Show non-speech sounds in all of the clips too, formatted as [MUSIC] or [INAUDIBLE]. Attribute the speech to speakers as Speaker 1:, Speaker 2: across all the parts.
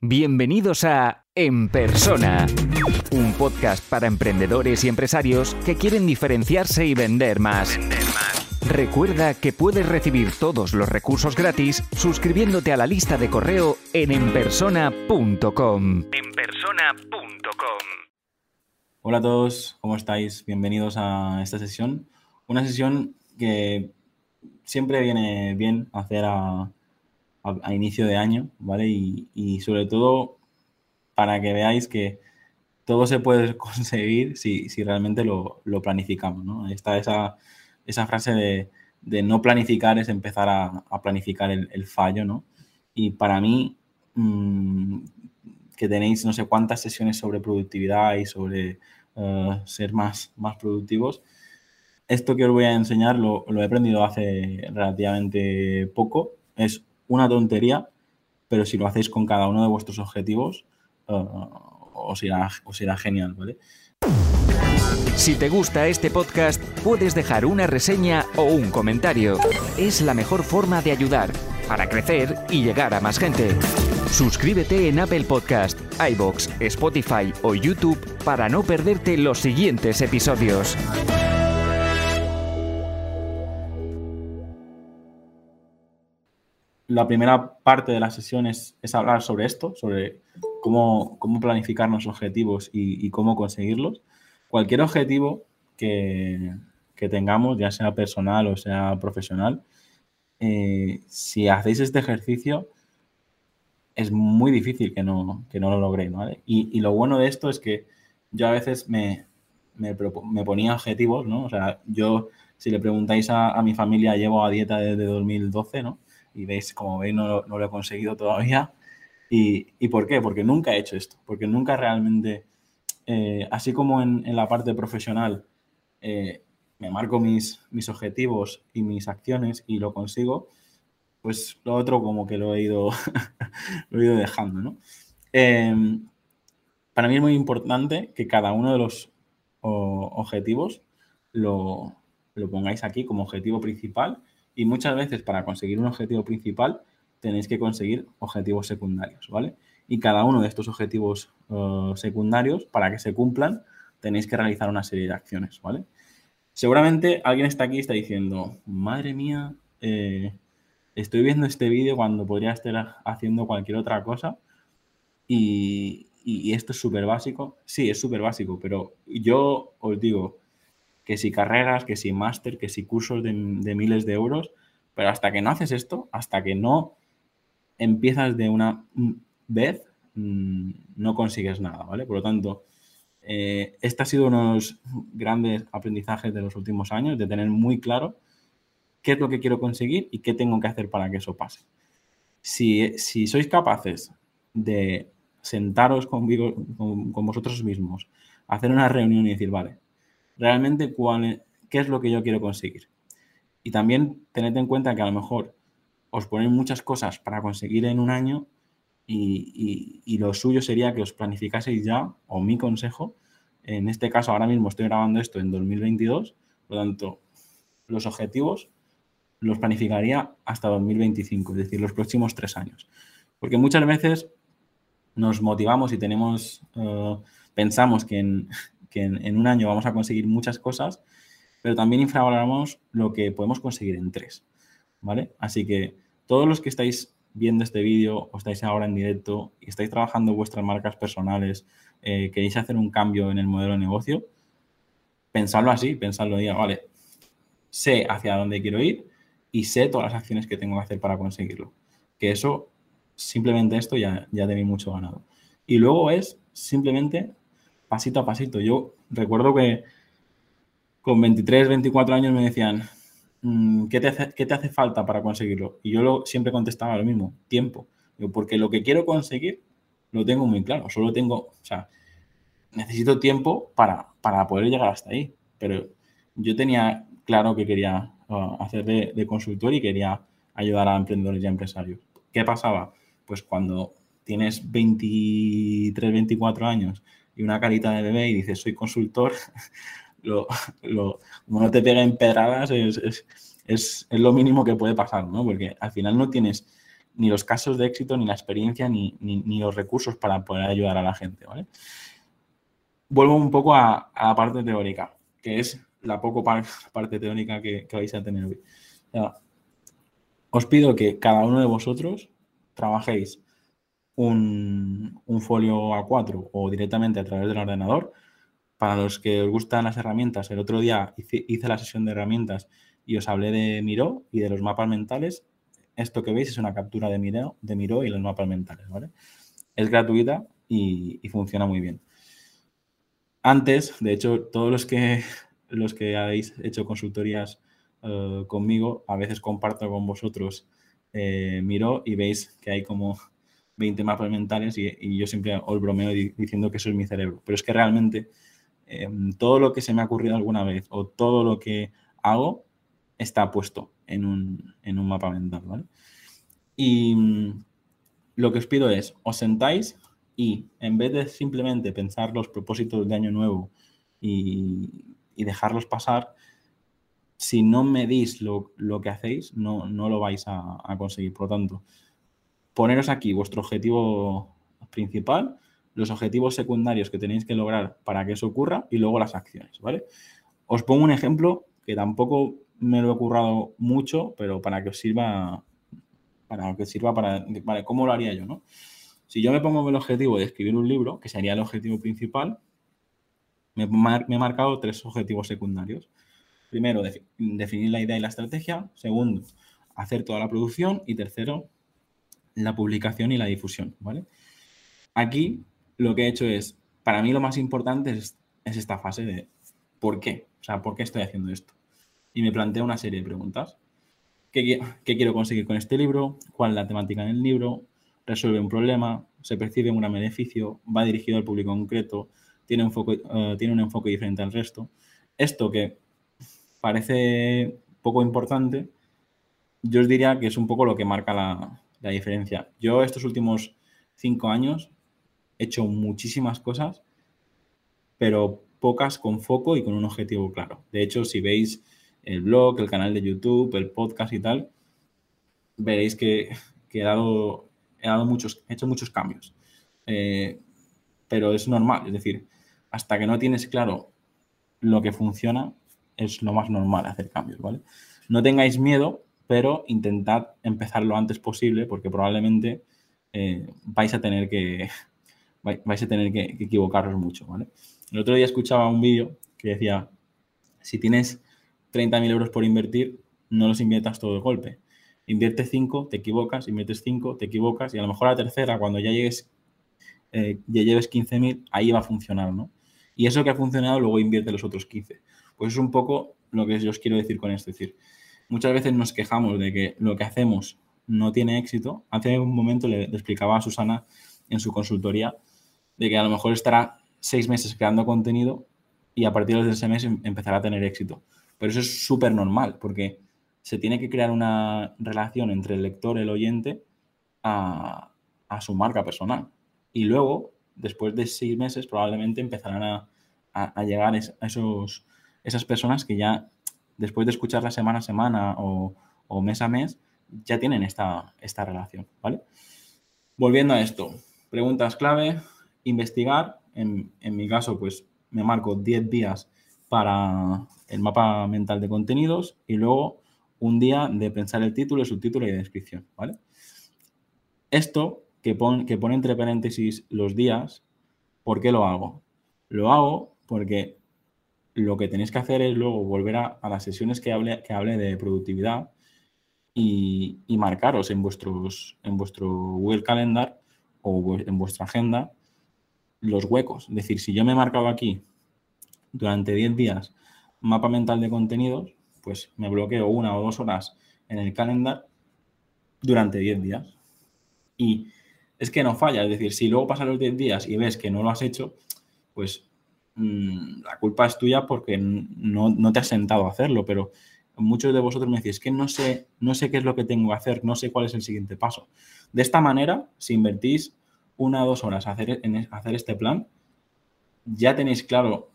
Speaker 1: Bienvenidos a En Persona, un podcast para emprendedores y empresarios que quieren diferenciarse y vender más. Recuerda que puedes recibir todos los recursos gratis suscribiéndote a la lista de correo en enpersona.com. Enpersona.com.
Speaker 2: Hola a todos, ¿cómo estáis? Bienvenidos a esta sesión. Una sesión que siempre viene bien hacer a, a, inicio de año, ¿vale? Y, sobre todo para que veáis que todo se puede [LAUGHS] conseguir si, realmente lo, planificamos, ¿no? Está esa, esa frase de, no planificar es empezar a, planificar el, fallo, ¿no? Y para mí, mm, que tenéis no sé cuántas sesiones sobre productividad y sobre eh, ser más, más productivos, esto que os voy a enseñar lo, lo, he aprendido hace relativamente poco. Es una tontería, pero si lo hacéis con cada uno de vuestros objetivos, uh, os, irá, os irá genial, ¿vale?
Speaker 1: Si te gusta este podcast, puedes dejar una reseña o un comentario. Es la mejor forma de ayudar para crecer y llegar a más gente. Suscríbete en Apple Podcast, iBox, Spotify o YouTube para no perderte los siguientes episodios.
Speaker 2: La primera parte de la sesión es, hablar sobre esto, sobre cómo, cómo planificar objetivos y, cómo conseguirlos. Cualquier objetivo que, tengamos, ya sea personal o sea profesional, eh, si hacéis este ejercicio, es muy difícil que no, no lo logréis. Y, lo bueno de esto es que yo a veces me, me, ponía objetivos, ¿no? O sea, yo, si le preguntáis a, a mi familia, llevo a dieta desde 2012, ¿no? Y veis, como veis, no, lo he conseguido todavía. Y, por qué? Porque nunca he hecho esto, porque nunca realmente, eh, así como en, la parte profesional, eh, me marco mis, mis objetivos y mis acciones y lo consigo, pues lo otro como que lo he ido, [LAUGHS] lo he ido dejando, ¿no? Em, para mí es muy importante que cada uno de los objetivos lo, lo pongáis aquí como objetivo principal y muchas veces para conseguir un objetivo principal tenéis que conseguir objetivos secundarios, ¿vale? Y cada uno de estos objetivos eh, secundarios, para que se cumplan, tenéis que realizar una serie de acciones, ¿vale? Seguramente alguien está aquí y está diciendo, madre mía, eh, estoy viendo este vídeo cuando podría estar haciendo cualquier otra cosa y, esto es súper básico. Sí, es súper básico, pero yo os digo, que si carreras, que si máster, que si cursos de, miles de euros, pero hasta que no haces esto, hasta que no empiezas de una vez, mm, no consigues nada, ¿vale? Por lo tanto, eh, este ha sido uno de los grandes aprendizajes de los últimos años, de tener muy claro qué es lo que quiero conseguir y qué tengo que hacer para que eso pase. Si, sois capaces de sentaros conmigo, con, con vosotros mismos, hacer una reunión y decir, vale, realmente cuál, qué es lo que yo quiero conseguir. Y también tened en cuenta que a lo mejor os ponéis muchas cosas para conseguir en un año y, lo suyo sería que os planificaseis ya, o mi consejo, en este caso ahora mismo estoy grabando esto en 2022, por lo tanto, los objetivos los planificaría hasta 2025, es decir, los próximos tres años. Porque muchas veces nos motivamos y tenemos, eh, pensamos que en, que en, un año vamos a conseguir muchas cosas, pero también infravaloramos lo que podemos conseguir en tres, ¿vale? Así que todos los que estáis viendo este vídeo o estáis ahora en directo y estáis trabajando vuestras marcas personales, eh, queréis hacer un cambio en el modelo de negocio, pensadlo así, pensadlo, diga, vale, sé hacia dónde quiero ir y sé todas las acciones que tengo que hacer para conseguirlo. Que eso, simplemente esto ya, ya tenéis mucho ganado. Y luego es simplemente pasito a pasito. Yo recuerdo que con 23, 24 años me decían, mm, ¿qué te hace, te hace falta para conseguirlo? Y yo lo, siempre contestaba lo mismo, tiempo. porque lo que quiero conseguir lo tengo muy claro, solo tengo, o sea, necesito tiempo para, para poder llegar hasta ahí. Pero yo tenía claro que quería uh, hacer de, de, consultor y quería ayudar a emprendedores y a empresarios. ¿Qué pasaba? Pues cuando tienes 23, 24 años y una carita de bebé y dices, soy consultor, [LAUGHS] lo, como no te peguen pedradas, es, es, es, lo mínimo que puede pasar, ¿no? Porque al final no tienes ni los casos de éxito, ni la experiencia, ni, los recursos para poder ayudar a la gente, ¿vale? Vuelvo un poco a, la parte teórica, que es la poco parte teórica que, vais a tener hoy. os pido que cada uno de vosotros trabajéis un, folio A4 o directamente a través del ordenador. Para los que os gustan las herramientas, el otro día hice, la sesión de herramientas y os hablé de Miro y de los mapas mentales esto que veis es una captura de Miro, de Miro y los mapas mentales. Es gratuita y, funciona muy bien. Antes, de hecho, todos los que, los que habéis hecho consultorías eh, conmigo, a veces comparto con vosotros eh, Miro y veis que hay como 20 mapas mentales y, yo siempre os bromeo diciendo que eso es mi cerebro. Pero es que realmente em, todo lo que se me ha ocurrido alguna vez o todo lo que hago está puesto en un, mapa mental, ¿vale? Y mm, lo que os pido es, os sentáis y en vez de simplemente pensar los propósitos de año nuevo y, dejarlos pasar, si no medís lo, lo que hacéis, no, no lo vais a, a, conseguir. Por lo tanto, poneros aquí vuestro objetivo principal, los objetivos secundarios que tenéis que lograr para que eso ocurra y luego las acciones, ¿vale? Os pongo un ejemplo que tampoco me lo he currado mucho, pero para que os sirva, para que sirva para, vale, ¿cómo lo haría yo, no? Si yo me pongo el objetivo de escribir un libro, que sería el objetivo principal, me, he marcado tres objetivos secundarios. Primero, definir la idea y la estrategia. Segundo, hacer toda la producción. Y tercero, la publicación y la difusión, ¿vale? Aquí lo que he hecho es, para mí lo más importante es, es esta fase de ¿por qué? O sea, ¿por qué estoy haciendo esto? y me planteo una serie de preguntas. ¿Qué, quiero conseguir con este libro? ¿Cuál es la temática en el libro? ¿Resuelve un problema? ¿Se percibe un gran beneficio? ¿Va dirigido al público concreto? ¿Tiene un, foco, eh, ¿Tiene un enfoque diferente al resto? Esto que parece poco importante, yo os diría que es un poco lo que marca la, la diferencia. Yo estos últimos cinco años he hecho muchísimas cosas, pero pocas con foco y con un objetivo claro. De hecho, si veis el blog, el canal de YouTube, el podcast y tal, veréis que, he, dado, he, dado muchos, he hecho muchos cambios. Eh, pero es normal, es decir, hasta que no tienes claro lo que funciona, es lo más normal hacer cambios, ¿vale? No tengáis miedo, pero intentad empezar lo antes posible porque probablemente eh, vais a tener que [LAUGHS] vais a tener que, equivocaros mucho. El otro día escuchaba un vídeo que decía, si tienes 30.000 euros por invertir, no los inviertas todo de golpe. Invierte 5, te equivocas, inviertes 5, te equivocas y a lo mejor la tercera, cuando ya llegues, eh, ya lleves 15.000, ahí va a funcionar, ¿no? Y eso que ha funcionado, luego invierte los otros 15. Pues es un poco lo que yo os quiero decir con esto. Es decir, muchas veces nos quejamos de que lo que hacemos no tiene éxito. Hace un momento le, explicaba a Susana en su consultoría de que a lo mejor estará seis meses creando contenido y a partir de ese mes em, empezará a tener éxito. Pero eso es súper normal, porque se tiene que crear una relación entre el lector, el oyente, a, su marca personal. Y luego, después de seis meses, probablemente empezarán a, llegar a esos, esas personas que ya, después de escucharla semana a semana o, mes a mes, ya tienen esta, esta relación, ¿vale? Volviendo a esto, preguntas clave, investigar, en, en mi caso, pues me marco 10 días para el mapa mental de contenidos y luego un día de pensar el título, subtítulo y descripción, ¿vale? Esto que, que pone entre paréntesis los días, ¿por qué lo hago? Lo hago porque lo que tenéis que hacer es luego volver a, las sesiones que hable, que hable de productividad y, marcaros en, vuestros, en vuestro Google Calendar o en vuestra agenda los huecos. Es decir, si yo me he marcado aquí durante 10 días mapa mental de contenidos, pues me bloqueo una o dos horas en el calendar durante 10 días. Y es que no falla, es decir, si luego pasan los 10 días y ves que no lo has hecho, pues la culpa es tuya porque no, te has sentado a hacerlo, pero muchos de vosotros me decís, que no sé, no sé qué es lo que tengo que hacer, no sé cuál es el siguiente paso. De esta manera, si invertís una o dos horas hacer, en hacer este plan, ya tenéis claro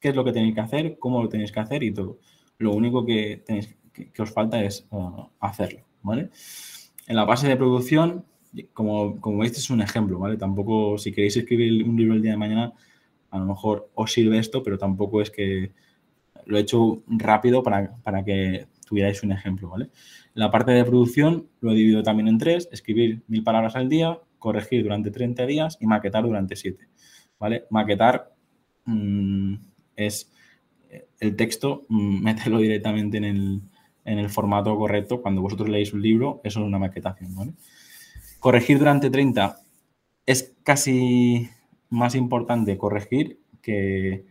Speaker 2: qué es lo que tenéis que hacer, cómo lo tenéis que hacer y todo. Lo único que, tenéis, que, os falta es uh, hacerlo, ¿vale? En la fase de producción, como, como veis, es un ejemplo, ¿vale? Tampoco, si queréis escribir un libro el día de mañana, a lo mejor os sirve esto, pero tampoco es que lo he hecho rápido para, para que tuvierais un ejemplo, ¿vale? La parte de producción lo he dividido también en tres, escribir mil palabras al día, corregir durante 30 días y maquetar durante 7, ¿vale? Maquetar mm, es el texto, mm, [LAUGHS] meterlo directamente en el, en el, formato correcto. Cuando vosotros leéis un libro, eso es una maquetación, ¿vale? Corregir durante 30 es casi más importante corregir que,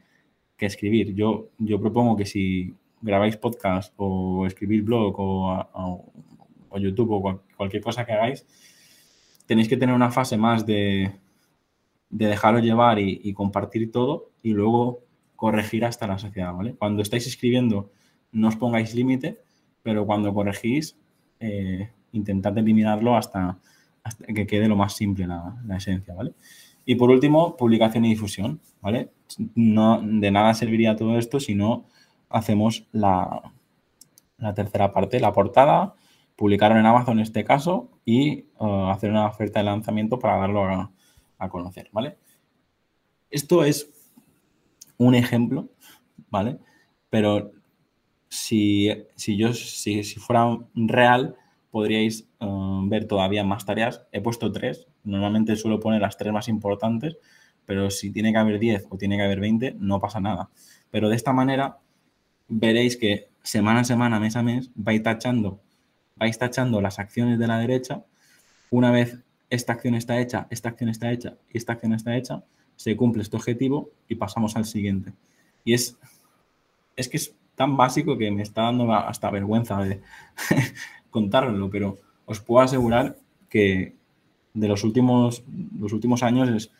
Speaker 2: que escribir. Yo, yo propongo que si grabáis podcast o escribir blog o, YouTube o cualquier cosa que hagáis, tenéis que tener una fase más de, de dejaros llevar y, compartir todo y luego corregir hasta la sociedad, ¿vale? Cuando estáis escribiendo, no os pongáis límite, pero cuando corregís, eh, intentad eliminarlo hasta, que quede lo más simple la, la esencia, ¿vale? Y por último, publicación y difusión, ¿vale? No, de nada serviría todo esto si no hacemos la, tercera parte, la portada, publicarlo en Amazon en este caso y uh, hacer una oferta de lanzamiento para darlo a, conocer, ¿vale? Esto es un ejemplo, ¿vale? Pero si, yo, si, fuera real, podríais uh, ver todavía más tareas. He puesto tres, normalmente suelo poner las tres más importantes, pero si tiene que haber 10 o tiene que haber 20, no pasa nada. Pero de esta manera veréis que semana a semana, mes a mes, vais tachando, vais tachando las acciones de la derecha. Una vez esta acción está hecha, esta acción está hecha y esta acción está hecha, se cumple este objetivo y pasamos al siguiente. Y es, es que es tan básico que me está dando hasta vergüenza de contároslo, pero os puedo asegurar que de los últimos, los últimos años es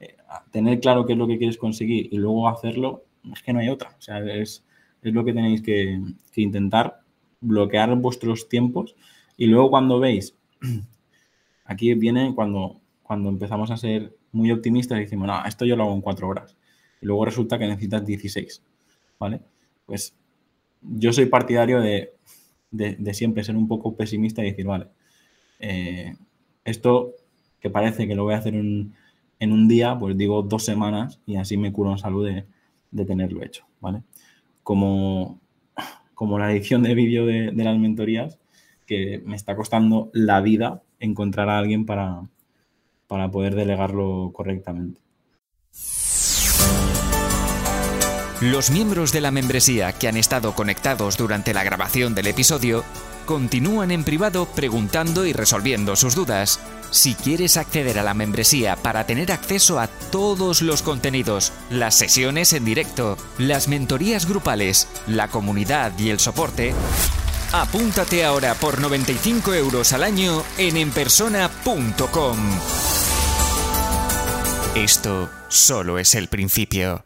Speaker 2: eh, tener claro qué es lo que quieres conseguir y luego hacerlo, es que no hay otra. O sea, es, es lo que tenéis que, intentar, bloquear vuestros tiempos y luego cuando veis, [CLEARS THROAT] aquí viene cuando, cuando empezamos a ser muy optimistas y decimos, no, esto yo lo hago en cuatro horas. Y luego resulta que necesitas 16, ¿vale? Pues yo soy partidario de, siempre ser un poco pesimista y decir, vale, eh, esto que parece que lo voy a hacer en, un día, pues digo dos semanas y así me curo en salud de, de tenerlo hecho, ¿vale? como, como la edición de vídeo de, las mentorías, que me está costando la vida encontrar a alguien para, para poder delegarlo correctamente.
Speaker 1: Los miembros de la membresía que han estado conectados durante la grabación del episodio continúan en privado preguntando y resolviendo sus dudas. Si quieres acceder a la membresía para tener acceso a todos los contenidos, las sesiones en directo, las mentorías grupales, la comunidad y el soporte, apúntate ahora por 95 euros al año en enpersona.com. Esto solo es el principio.